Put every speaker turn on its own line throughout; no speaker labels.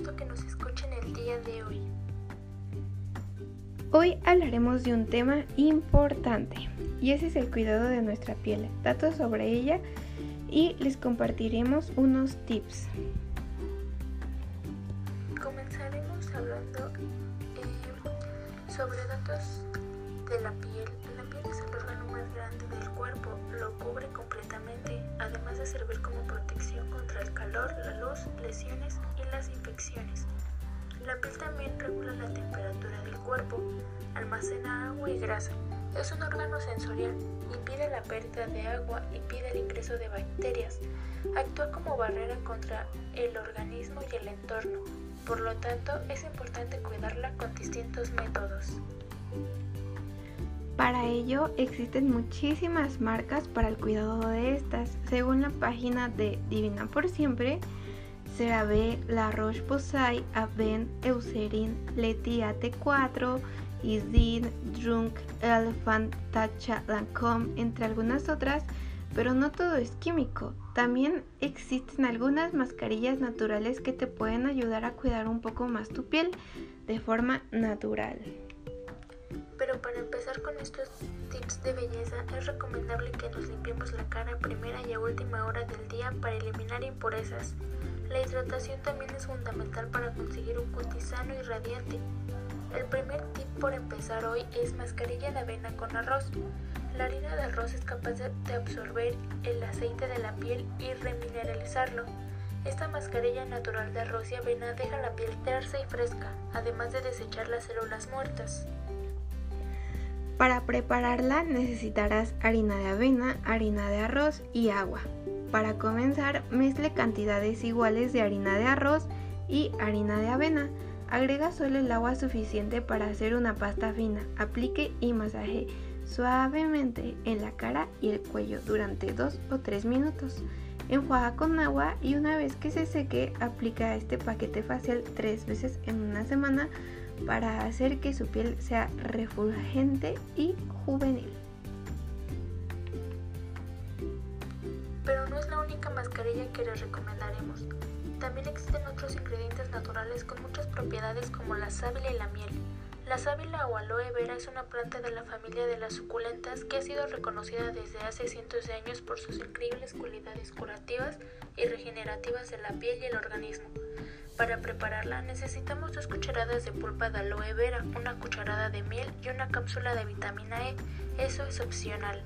que nos escuchen el día de hoy. Hoy hablaremos de un tema importante y ese es el cuidado de nuestra piel, datos sobre ella y les compartiremos unos tips.
Comenzaremos hablando eh, sobre datos de la piel. La piel es el órgano más grande del cuerpo, lo cubre completamente servir como protección contra el calor, la luz, lesiones y las infecciones. La piel también regula la temperatura del cuerpo, almacena agua y grasa. Es un órgano sensorial, impide la pérdida de agua, impide el ingreso de bacterias, actúa como barrera contra el organismo y el entorno. Por lo tanto, es importante cuidarla con distintos métodos.
Para ello existen muchísimas marcas para el cuidado de estas. Según la página de Divina por Siempre, CeraVe, La Roche-Posay, Aven, Eucerin, Letia T4, Isdin, Drunk, Elephant, Tacha, Lancome, entre algunas otras, pero no todo es químico. También existen algunas mascarillas naturales que te pueden ayudar a cuidar un poco más tu piel de forma natural.
Con estos tips de belleza es recomendable que nos limpiemos la cara a primera y a última hora del día para eliminar impurezas. La hidratación también es fundamental para conseguir un cutis sano y radiante. El primer tip por empezar hoy es mascarilla de avena con arroz. La harina de arroz es capaz de absorber el aceite de la piel y remineralizarlo. Esta mascarilla natural de arroz y avena deja la piel tersa y fresca, además de desechar las células muertas.
Para prepararla necesitarás harina de avena, harina de arroz y agua. Para comenzar, mezcle cantidades iguales de harina de arroz y harina de avena. Agrega solo el agua suficiente para hacer una pasta fina. Aplique y masaje suavemente en la cara y el cuello durante 2 o 3 minutos. Enjuaga con agua y una vez que se seque, aplica este paquete facial 3 veces en una semana para hacer que su piel sea refulgente y juvenil.
Pero no es la única mascarilla que les recomendaremos. También existen otros ingredientes naturales con muchas propiedades como la sábila y la miel. La sábila o aloe vera es una planta de la familia de las suculentas que ha sido reconocida desde hace cientos de años por sus increíbles cualidades curativas y regenerativas de la piel y el organismo. Para prepararla necesitamos dos cucharadas de pulpa de aloe vera, una cucharada de miel y una cápsula de vitamina E. Eso es opcional.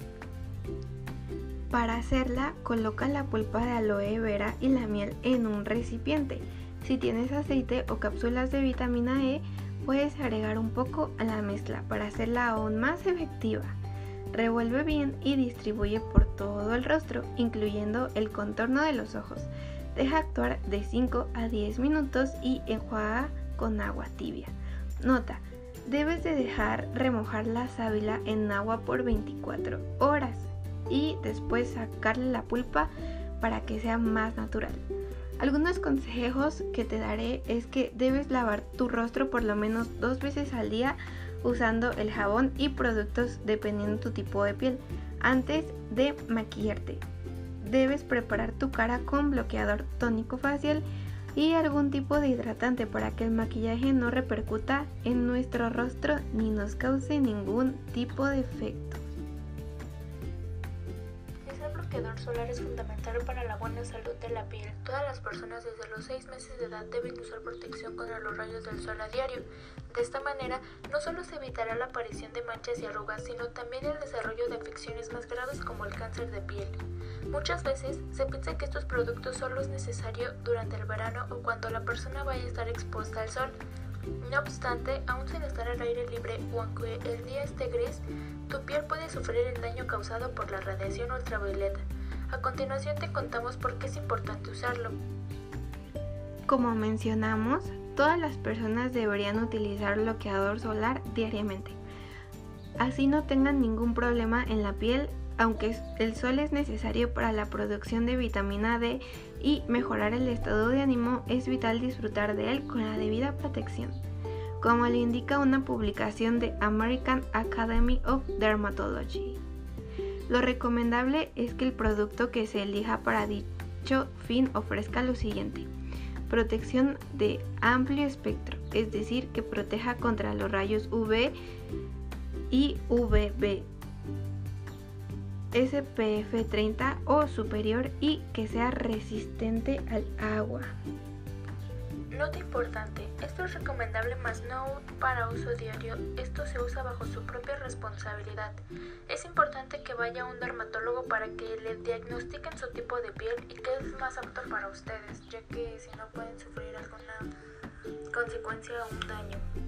Para hacerla, coloca la pulpa de aloe vera y la miel en un recipiente. Si tienes aceite o cápsulas de vitamina E, puedes agregar un poco a la mezcla para hacerla aún más efectiva. Revuelve bien y distribuye por todo el rostro, incluyendo el contorno de los ojos. Deja actuar de 5 a 10 minutos y enjuaga con agua tibia. Nota, debes de dejar remojar la sábila en agua por 24 horas y después sacarle la pulpa para que sea más natural. Algunos consejos que te daré es que debes lavar tu rostro por lo menos dos veces al día usando el jabón y productos dependiendo tu tipo de piel antes de maquillarte. Debes preparar tu cara con bloqueador tónico facial y algún tipo de hidratante para que el maquillaje no repercuta en nuestro rostro ni nos cause ningún tipo de efecto
bloqueador solar es fundamental para la buena salud de la piel. Todas las personas desde los 6 meses de edad deben usar protección contra los rayos del sol a diario. De esta manera, no solo se evitará la aparición de manchas y arrugas, sino también el desarrollo de afecciones más graves como el cáncer de piel. Muchas veces se piensa que estos productos solo es necesario durante el verano o cuando la persona vaya a estar expuesta al sol. No obstante, aún sin estar al aire libre o aunque el día esté gris, tu piel puede sufrir el daño causado por la radiación ultravioleta. A continuación te contamos por qué es importante usarlo.
Como mencionamos, todas las personas deberían utilizar bloqueador solar diariamente. Así no tengan ningún problema en la piel, aunque el sol es necesario para la producción de vitamina D y mejorar el estado de ánimo, es vital disfrutar de él con la debida protección como le indica una publicación de American Academy of Dermatology. Lo recomendable es que el producto que se elija para dicho fin ofrezca lo siguiente. protección de amplio espectro, es decir, que proteja contra los rayos UV y UVB, SPF 30 o superior y que sea resistente al agua.
Nota importante, esto es recomendable más no para uso diario, esto se usa bajo su propia responsabilidad. Es importante que vaya a un dermatólogo para que le diagnostiquen su tipo de piel y que es más apto para ustedes, ya que si no pueden sufrir alguna consecuencia o un daño.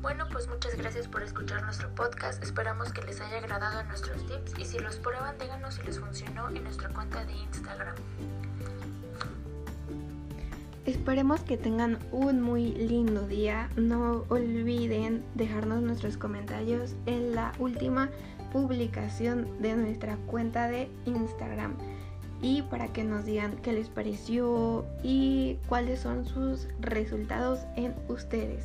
Bueno, pues muchas gracias por escuchar nuestro podcast. Esperamos que les haya agradado nuestros tips y si los prueban, díganos si les funcionó en nuestra cuenta de Instagram.
Esperemos que tengan un muy lindo día. No olviden dejarnos nuestros comentarios en la última publicación de nuestra cuenta de Instagram y para que nos digan qué les pareció y cuáles son sus resultados en ustedes.